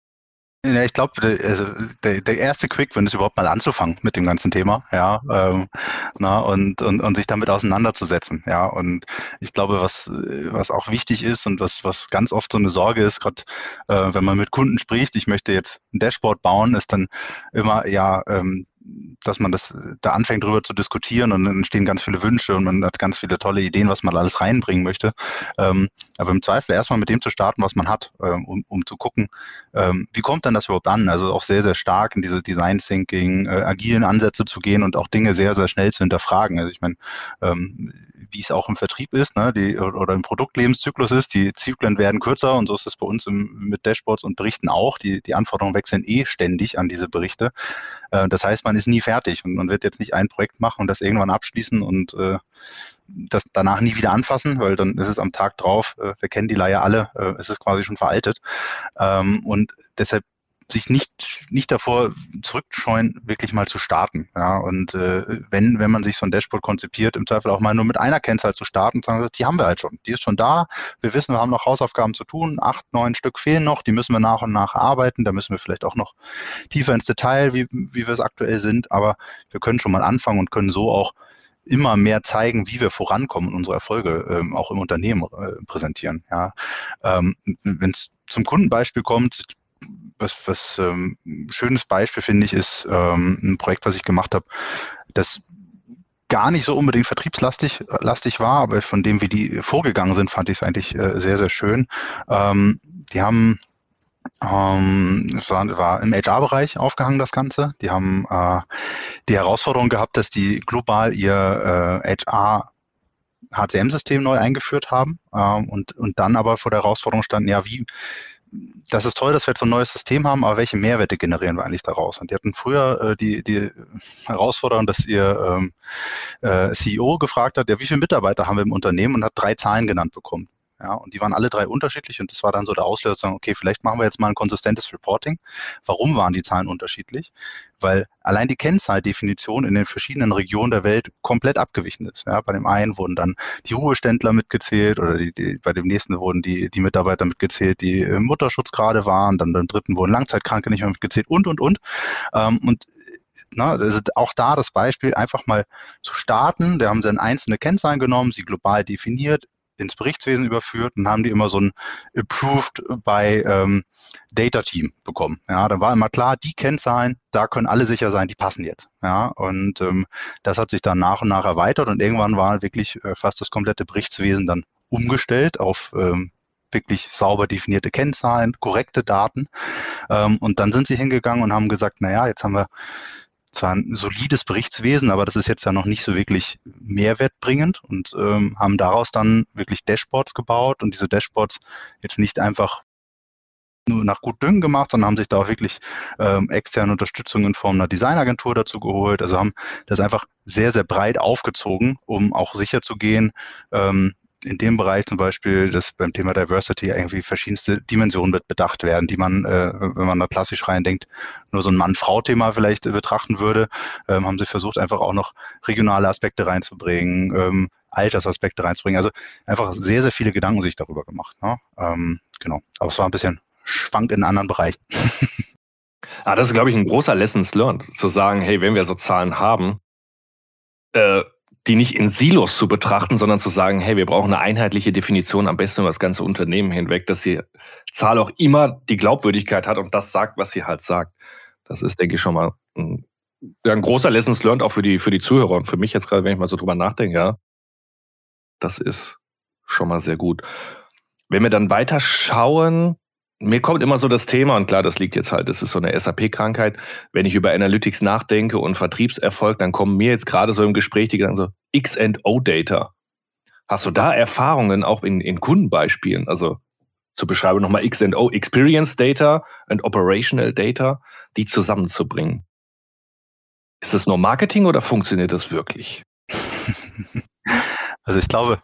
Ja, ich glaube, also der, der, erste Quick, wenn es überhaupt mal anzufangen mit dem ganzen Thema, ja, ähm, na, und, und, und sich damit auseinanderzusetzen, ja. Und ich glaube, was, was auch wichtig ist und was, was ganz oft so eine Sorge ist, gerade äh, wenn man mit Kunden spricht, ich möchte jetzt ein Dashboard bauen, ist dann immer, ja, ähm, dass man das da anfängt drüber zu diskutieren und dann entstehen ganz viele Wünsche und man hat ganz viele tolle Ideen, was man alles reinbringen möchte. Ähm, aber im Zweifel erstmal mit dem zu starten, was man hat, ähm, um, um zu gucken, ähm, wie kommt dann das überhaupt an? Also auch sehr, sehr stark in diese Design Thinking, äh, agilen Ansätze zu gehen und auch Dinge sehr, sehr schnell zu hinterfragen. Also ich meine, ähm, wie es auch im Vertrieb ist, ne, die, oder im Produktlebenszyklus ist, die Zyklen werden kürzer und so ist es bei uns im, mit Dashboards und Berichten auch. Die, die Anforderungen wechseln eh ständig an diese Berichte. Äh, das heißt, man ist nie fertig und man wird jetzt nicht ein Projekt machen und das irgendwann abschließen und äh, das danach nie wieder anfassen, weil dann ist es am Tag drauf, äh, wir kennen die Leier alle, äh, es ist quasi schon veraltet. Ähm, und deshalb sich nicht, nicht davor zurückscheuen, wirklich mal zu starten. Ja, und äh, wenn, wenn man sich so ein Dashboard konzipiert, im Zweifel auch mal nur mit einer Kennzahl zu starten, sagen, die haben wir halt schon. Die ist schon da. Wir wissen, wir haben noch Hausaufgaben zu tun. Acht, neun Stück fehlen noch. Die müssen wir nach und nach arbeiten. Da müssen wir vielleicht auch noch tiefer ins Detail, wie, wie wir es aktuell sind. Aber wir können schon mal anfangen und können so auch immer mehr zeigen, wie wir vorankommen und unsere Erfolge ähm, auch im Unternehmen äh, präsentieren. Ja. Ähm, Wenn es zum Kundenbeispiel kommt, was, was ähm, schönes Beispiel finde ich, ist ähm, ein Projekt, was ich gemacht habe, das gar nicht so unbedingt vertriebslastig lastig war, aber von dem, wie die vorgegangen sind, fand ich es eigentlich äh, sehr, sehr schön. Ähm, die haben ähm, es war, war im HR-Bereich aufgehangen, das Ganze. Die haben äh, die Herausforderung gehabt, dass die global ihr äh, HR HCM-System neu eingeführt haben ähm, und, und dann aber vor der Herausforderung standen, ja, wie, das ist toll, dass wir jetzt so ein neues System haben, aber welche Mehrwerte generieren wir eigentlich daraus? Und die hatten früher äh, die, die Herausforderung, dass ihr ähm, äh, CEO gefragt hat, ja, wie viele Mitarbeiter haben wir im Unternehmen und hat drei Zahlen genannt bekommen. Ja, und die waren alle drei unterschiedlich und das war dann so der Auslöser, sagen, okay, vielleicht machen wir jetzt mal ein konsistentes Reporting. Warum waren die Zahlen unterschiedlich? Weil allein die Kennzahldefinition in den verschiedenen Regionen der Welt komplett abgewichen ist. Ja, bei dem einen wurden dann die Ruheständler mitgezählt oder die, die, bei dem nächsten wurden die, die Mitarbeiter mitgezählt, die im Mutterschutz gerade waren, dann beim dritten wurden Langzeitkranke nicht mehr mitgezählt und, und, und. Ähm, und na, auch da das Beispiel, einfach mal zu starten. Da haben sie dann einzelne Kennzahlen genommen, sie global definiert, ins Berichtswesen überführt und haben die immer so ein Approved by ähm, Data Team bekommen. Ja, dann war immer klar, die Kennzahlen, da können alle sicher sein, die passen jetzt. Ja, und ähm, das hat sich dann nach und nach erweitert und irgendwann war wirklich äh, fast das komplette Berichtswesen dann umgestellt auf ähm, wirklich sauber definierte Kennzahlen, korrekte Daten. Ähm, und dann sind sie hingegangen und haben gesagt, naja, jetzt haben wir zwar ein solides Berichtswesen, aber das ist jetzt ja noch nicht so wirklich mehrwertbringend und ähm, haben daraus dann wirklich Dashboards gebaut und diese Dashboards jetzt nicht einfach nur nach gut Düngen gemacht, sondern haben sich da auch wirklich ähm, externe Unterstützung in Form einer Designagentur dazu geholt. Also haben das einfach sehr, sehr breit aufgezogen, um auch sicher zu gehen, ähm, in dem Bereich zum Beispiel, dass beim Thema Diversity irgendwie verschiedenste Dimensionen wird bedacht werden, die man, äh, wenn man da klassisch reindenkt, nur so ein Mann-Frau-Thema vielleicht äh, betrachten würde, ähm, haben sie versucht, einfach auch noch regionale Aspekte reinzubringen, ähm, Altersaspekte reinzubringen. Also einfach sehr, sehr viele Gedanken sich darüber gemacht. Ne? Ähm, genau. Aber es war ein bisschen Schwank in anderen Bereich. ah, das ist, glaube ich, ein großer Lessons learned, zu sagen, hey, wenn wir so Zahlen haben, äh, die nicht in Silos zu betrachten, sondern zu sagen, hey, wir brauchen eine einheitliche Definition, am besten über das ganze Unternehmen hinweg, dass die Zahl auch immer die Glaubwürdigkeit hat und das sagt, was sie halt sagt. Das ist, denke ich, schon mal ein, ein großer Lessons learned auch für die, für die Zuhörer und für mich jetzt gerade, wenn ich mal so drüber nachdenke, ja. Das ist schon mal sehr gut. Wenn wir dann weiter schauen, mir kommt immer so das Thema, und klar, das liegt jetzt halt, das ist so eine SAP-Krankheit. Wenn ich über Analytics nachdenke und Vertriebserfolg, dann kommen mir jetzt gerade so im Gespräch die Gedanken so X&O-Data. Hast du da Erfahrungen auch in, in Kundenbeispielen? Also zu beschreiben nochmal X&O, Experience Data und Operational Data, die zusammenzubringen. Ist das nur Marketing oder funktioniert das wirklich? Also ich glaube,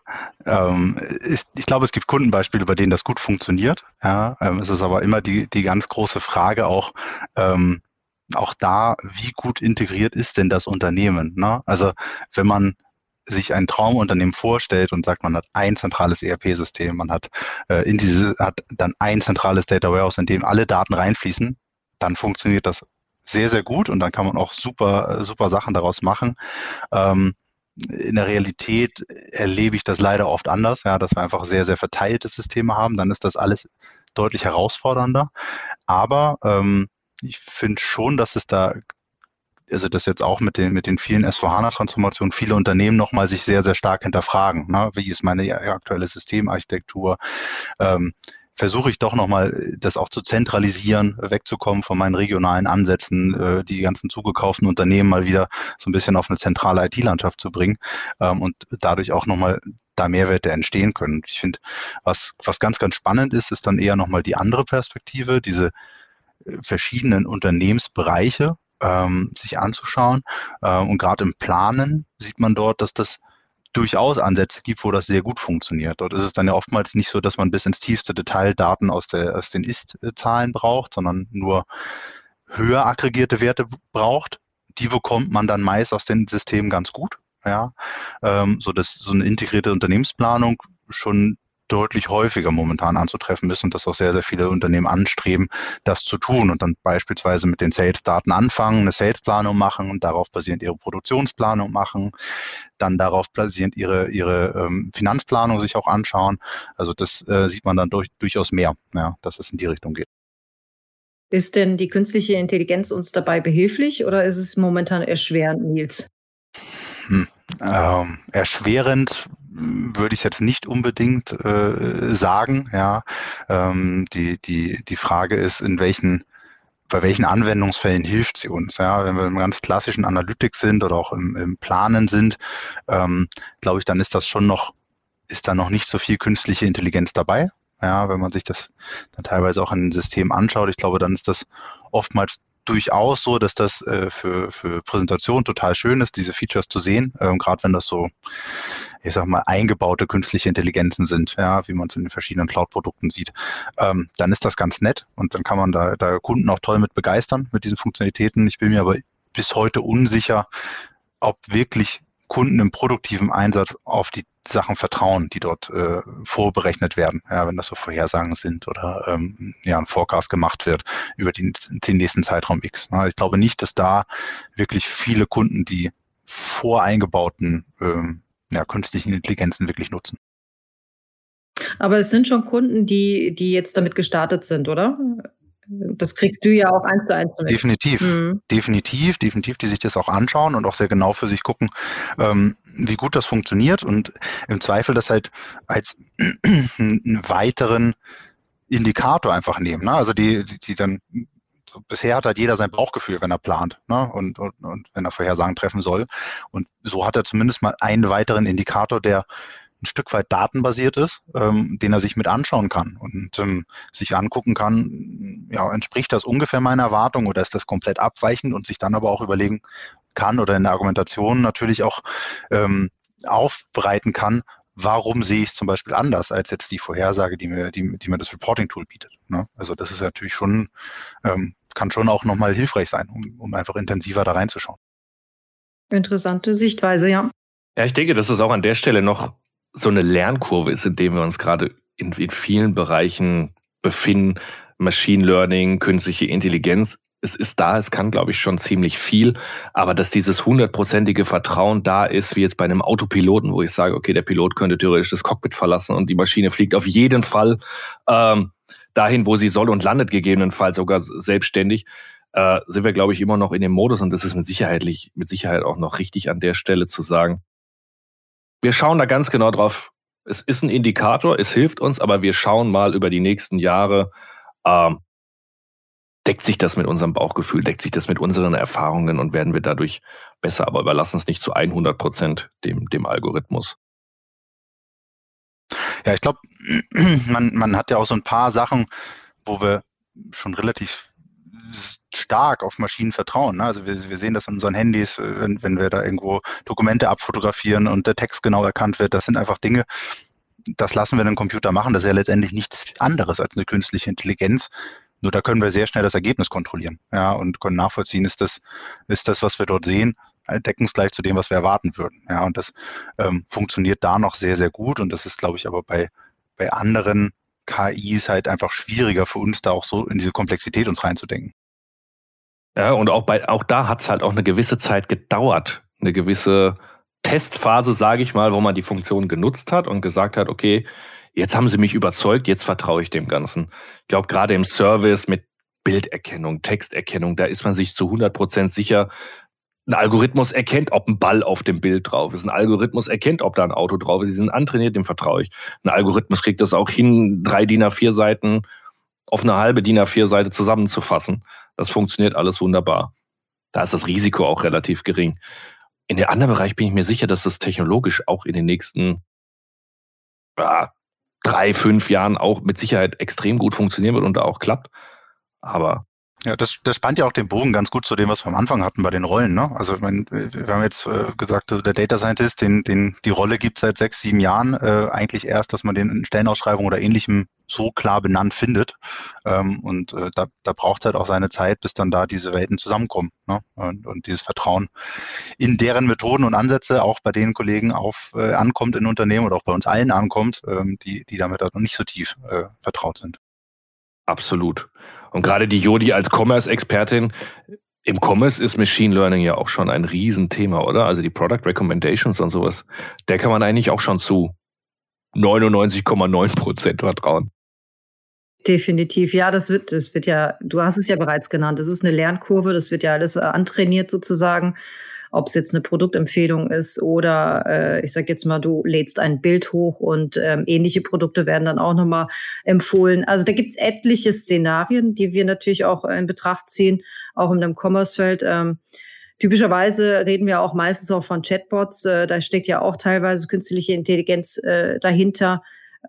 ähm, ich, ich, glaube, es gibt Kundenbeispiele, bei denen das gut funktioniert. Ja, ähm, es ist aber immer die, die ganz große Frage auch, ähm, auch da, wie gut integriert ist denn das Unternehmen? Ne? Also wenn man sich ein Traumunternehmen vorstellt und sagt, man hat ein zentrales ERP-System, man hat äh, in diese hat dann ein zentrales Data Warehouse, in dem alle Daten reinfließen, dann funktioniert das sehr sehr gut und dann kann man auch super super Sachen daraus machen. Ähm, in der Realität erlebe ich das leider oft anders, ja, dass wir einfach sehr, sehr verteiltes Systeme haben. Dann ist das alles deutlich herausfordernder. Aber ähm, ich finde schon, dass es da, also das jetzt auch mit den, mit den vielen S4HANA-Transformationen, viele Unternehmen nochmal sich sehr, sehr stark hinterfragen. Ne? Wie ist meine aktuelle Systemarchitektur? Ähm, versuche ich doch nochmal das auch zu zentralisieren, wegzukommen von meinen regionalen Ansätzen, äh, die ganzen zugekauften Unternehmen mal wieder so ein bisschen auf eine zentrale IT-Landschaft zu bringen ähm, und dadurch auch nochmal da Mehrwerte entstehen können. Ich finde, was, was ganz, ganz spannend ist, ist dann eher nochmal die andere Perspektive, diese äh, verschiedenen Unternehmensbereiche ähm, sich anzuschauen. Ähm, und gerade im Planen sieht man dort, dass das durchaus Ansätze gibt, wo das sehr gut funktioniert. Dort ist es dann ja oftmals nicht so, dass man bis ins tiefste Detail Daten aus, der, aus den Ist-Zahlen braucht, sondern nur höher aggregierte Werte braucht. Die bekommt man dann meist aus den Systemen ganz gut. Ja, ähm, so dass so eine integrierte Unternehmensplanung schon deutlich häufiger momentan anzutreffen ist und dass auch sehr, sehr viele Unternehmen anstreben, das zu tun und dann beispielsweise mit den Sales-Daten anfangen, eine Salesplanung machen und darauf basierend ihre Produktionsplanung machen, dann darauf basierend ihre, ihre ähm, Finanzplanung sich auch anschauen. Also das äh, sieht man dann durch, durchaus mehr, ja, dass es in die Richtung geht. Ist denn die künstliche Intelligenz uns dabei behilflich oder ist es momentan erschwerend, Nils? Hm. Ähm, erschwerend würde ich jetzt nicht unbedingt äh, sagen. Ja, ähm, die, die, die Frage ist, in welchen bei welchen Anwendungsfällen hilft sie uns? Ja, wenn wir im ganz klassischen Analytics sind oder auch im, im Planen sind, ähm, glaube ich, dann ist das schon noch, ist da noch nicht so viel künstliche Intelligenz dabei. Ja, wenn man sich das dann teilweise auch in den Systemen anschaut, ich glaube, dann ist das oftmals durchaus so, dass das äh, für, für Präsentation total schön ist, diese Features zu sehen, ähm, gerade wenn das so, ich sag mal, eingebaute künstliche Intelligenzen sind, ja, wie man es in den verschiedenen Cloud-Produkten sieht. Ähm, dann ist das ganz nett und dann kann man da, da Kunden auch toll mit begeistern mit diesen Funktionalitäten. Ich bin mir aber bis heute unsicher, ob wirklich Kunden im produktiven Einsatz auf die Sachen vertrauen, die dort äh, vorberechnet werden, ja, wenn das so Vorhersagen sind oder ähm, ja, ein Forecast gemacht wird über den, den nächsten Zeitraum X. Ich glaube nicht, dass da wirklich viele Kunden die voreingebauten ähm, ja, künstlichen Intelligenzen wirklich nutzen. Aber es sind schon Kunden, die, die jetzt damit gestartet sind, oder? Das kriegst du ja auch eins zu eins mit. Definitiv, mhm. definitiv, definitiv, die sich das auch anschauen und auch sehr genau für sich gucken, ähm, wie gut das funktioniert und im Zweifel das halt als einen weiteren Indikator einfach nehmen. Ne? Also die, die, die dann bisher hat halt jeder sein Bauchgefühl, wenn er plant ne? und, und, und wenn er Vorhersagen treffen soll. Und so hat er zumindest mal einen weiteren Indikator, der ein Stück weit datenbasiert ist, ähm, den er sich mit anschauen kann und ähm, sich angucken kann, ja, entspricht das ungefähr meiner Erwartung oder ist das komplett abweichend und sich dann aber auch überlegen kann oder in der Argumentation natürlich auch ähm, aufbereiten kann, warum sehe ich es zum Beispiel anders als jetzt die Vorhersage, die mir, die, die mir das Reporting-Tool bietet. Ne? Also das ist natürlich schon, ähm, kann schon auch nochmal hilfreich sein, um, um einfach intensiver da reinzuschauen. Interessante Sichtweise, ja. Ja, ich denke, dass es auch an der Stelle noch so eine Lernkurve ist, in dem wir uns gerade in, in vielen Bereichen befinden. Machine Learning, künstliche Intelligenz. Es ist da, es kann, glaube ich, schon ziemlich viel, aber dass dieses hundertprozentige Vertrauen da ist, wie jetzt bei einem Autopiloten, wo ich sage, okay, der Pilot könnte theoretisch das Cockpit verlassen und die Maschine fliegt auf jeden Fall ähm, dahin, wo sie soll und landet gegebenenfalls sogar selbstständig, äh, sind wir, glaube ich, immer noch in dem Modus und das ist mit mit Sicherheit auch noch richtig an der Stelle zu sagen, wir schauen da ganz genau drauf. Es ist ein Indikator, es hilft uns, aber wir schauen mal über die nächsten Jahre, ähm, deckt sich das mit unserem Bauchgefühl, deckt sich das mit unseren Erfahrungen und werden wir dadurch besser, aber überlassen es nicht zu 100 Prozent dem, dem Algorithmus. Ja, ich glaube, man, man hat ja auch so ein paar Sachen, wo wir schon relativ stark auf Maschinen vertrauen. Ne? Also wir, wir, sehen das in unseren Handys, äh, wenn, wenn wir da irgendwo Dokumente abfotografieren und der Text genau erkannt wird. Das sind einfach Dinge, das lassen wir dem Computer machen. Das ist ja letztendlich nichts anderes als eine künstliche Intelligenz. Nur da können wir sehr schnell das Ergebnis kontrollieren ja, und können nachvollziehen, ist das, ist das, was wir dort sehen, deckungsgleich zu dem, was wir erwarten würden. Ja, und das ähm, funktioniert da noch sehr, sehr gut. Und das ist, glaube ich, aber bei, bei anderen KIs halt einfach schwieriger für uns, da auch so in diese Komplexität uns reinzudenken. Ja, und auch bei, auch da hat es halt auch eine gewisse Zeit gedauert, eine gewisse Testphase, sage ich mal, wo man die Funktion genutzt hat und gesagt hat, okay, jetzt haben sie mich überzeugt, jetzt vertraue ich dem Ganzen. Ich glaube, gerade im Service mit Bilderkennung, Texterkennung, da ist man sich zu 100 Prozent sicher, ein Algorithmus erkennt, ob ein Ball auf dem Bild drauf ist. Ein Algorithmus erkennt, ob da ein Auto drauf ist. Sie sind antrainiert, dem vertraue ich. Ein Algorithmus kriegt das auch hin, drei DIN A4 Seiten auf eine halbe DIN A4 Seite zusammenzufassen. Das funktioniert alles wunderbar. Da ist das Risiko auch relativ gering. In den anderen Bereich bin ich mir sicher, dass das technologisch auch in den nächsten ja, drei, fünf Jahren auch mit Sicherheit extrem gut funktionieren wird und da auch klappt. Aber ja, das, das spannt ja auch den Bogen ganz gut zu dem, was wir am Anfang hatten bei den Rollen. Ne? Also ich meine, wir haben jetzt äh, gesagt, der Data Scientist, den, den, die Rolle gibt seit sechs, sieben Jahren. Äh, eigentlich erst, dass man den in Stellenausschreibungen oder ähnlichem so klar benannt findet. Ähm, und äh, da, da braucht es halt auch seine Zeit, bis dann da diese Welten zusammenkommen. Ne? Und, und dieses Vertrauen in deren Methoden und Ansätze auch bei den Kollegen auf äh, ankommt in Unternehmen oder auch bei uns allen ankommt, ähm, die, die damit halt noch nicht so tief äh, vertraut sind. Absolut. Und gerade die Jodi als Commerce-Expertin, im Commerce ist Machine Learning ja auch schon ein Riesenthema, oder? Also die Product Recommendations und sowas, der kann man eigentlich auch schon zu 99,9 Prozent vertrauen. Definitiv, ja, das wird, das wird ja, du hast es ja bereits genannt, das ist eine Lernkurve, das wird ja alles äh, antrainiert sozusagen ob es jetzt eine Produktempfehlung ist oder äh, ich sage jetzt mal, du lädst ein Bild hoch und ähm, ähnliche Produkte werden dann auch nochmal empfohlen. Also da gibt es etliche Szenarien, die wir natürlich auch in Betracht ziehen, auch in dem Commerce-Feld. Ähm, Typischerweise reden wir auch meistens auch von Chatbots. Äh, da steckt ja auch teilweise künstliche Intelligenz äh, dahinter.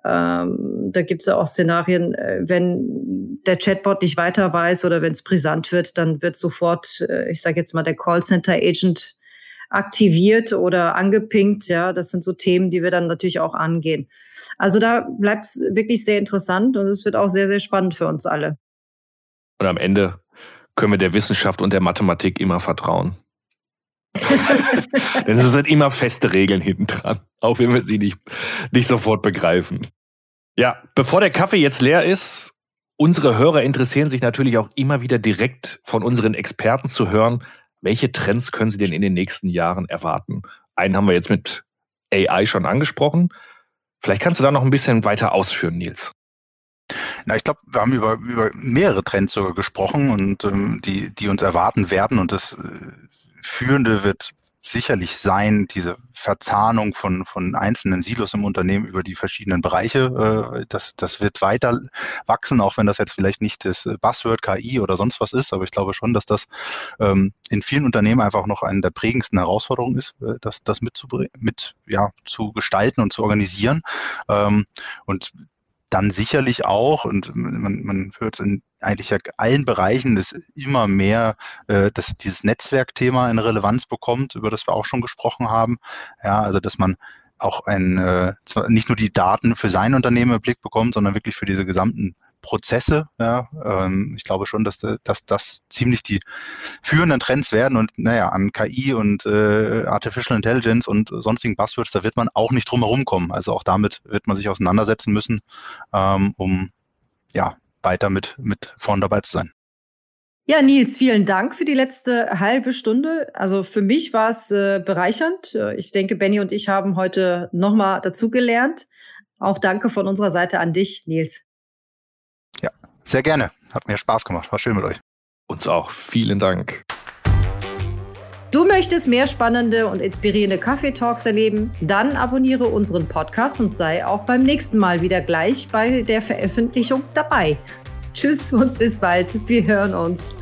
Ähm, da gibt es ja auch Szenarien, äh, wenn der Chatbot nicht weiter weiß oder wenn es brisant wird, dann wird sofort, äh, ich sage jetzt mal, der Callcenter-Agent aktiviert oder angepinkt. Ja, das sind so Themen, die wir dann natürlich auch angehen. Also da bleibt es wirklich sehr interessant und es wird auch sehr, sehr spannend für uns alle. Und am Ende können wir der Wissenschaft und der Mathematik immer vertrauen. Denn es sind immer feste Regeln hinten dran, auch wenn wir sie nicht, nicht sofort begreifen. Ja, bevor der Kaffee jetzt leer ist, unsere Hörer interessieren sich natürlich auch immer wieder direkt von unseren Experten zu hören, welche Trends können sie denn in den nächsten Jahren erwarten? Einen haben wir jetzt mit AI schon angesprochen. Vielleicht kannst du da noch ein bisschen weiter ausführen, Nils. Na, ich glaube, wir haben über, über mehrere Trends sogar gesprochen und ähm, die, die uns erwarten werden. Und das äh, Führende wird sicherlich sein, diese Verzahnung von, von einzelnen Silos im Unternehmen über die verschiedenen Bereiche. Äh, das, das wird weiter wachsen, auch wenn das jetzt vielleicht nicht das Buzzword KI oder sonst was ist. Aber ich glaube schon, dass das ähm, in vielen Unternehmen einfach noch eine der prägendsten Herausforderungen ist, äh, das, das mit, zu, mit ja, zu gestalten und zu organisieren. Ähm, und dann sicherlich auch, und man, man hört es in eigentlich ja allen Bereichen, dass immer mehr äh, dass dieses Netzwerkthema eine Relevanz bekommt, über das wir auch schon gesprochen haben. Ja, also dass man auch ein, äh, zwar nicht nur die Daten für sein Unternehmen im Blick bekommt, sondern wirklich für diese gesamten Prozesse. Ja, ähm, ich glaube schon, dass, dass das ziemlich die führenden Trends werden und naja, an KI und äh, Artificial Intelligence und sonstigen Buzzwords, da wird man auch nicht drum herum kommen. Also auch damit wird man sich auseinandersetzen müssen, ähm, um ja, weiter mit, mit vorn dabei zu sein. Ja, Nils, vielen Dank für die letzte halbe Stunde. Also für mich war es äh, bereichernd. Ich denke, Benny und ich haben heute nochmal dazugelernt. Auch danke von unserer Seite an dich, Nils. Sehr gerne. Hat mir Spaß gemacht. War schön mit euch. Uns auch. Vielen Dank. Du möchtest mehr spannende und inspirierende Kaffeetalks erleben? Dann abonniere unseren Podcast und sei auch beim nächsten Mal wieder gleich bei der Veröffentlichung dabei. Tschüss und bis bald. Wir hören uns.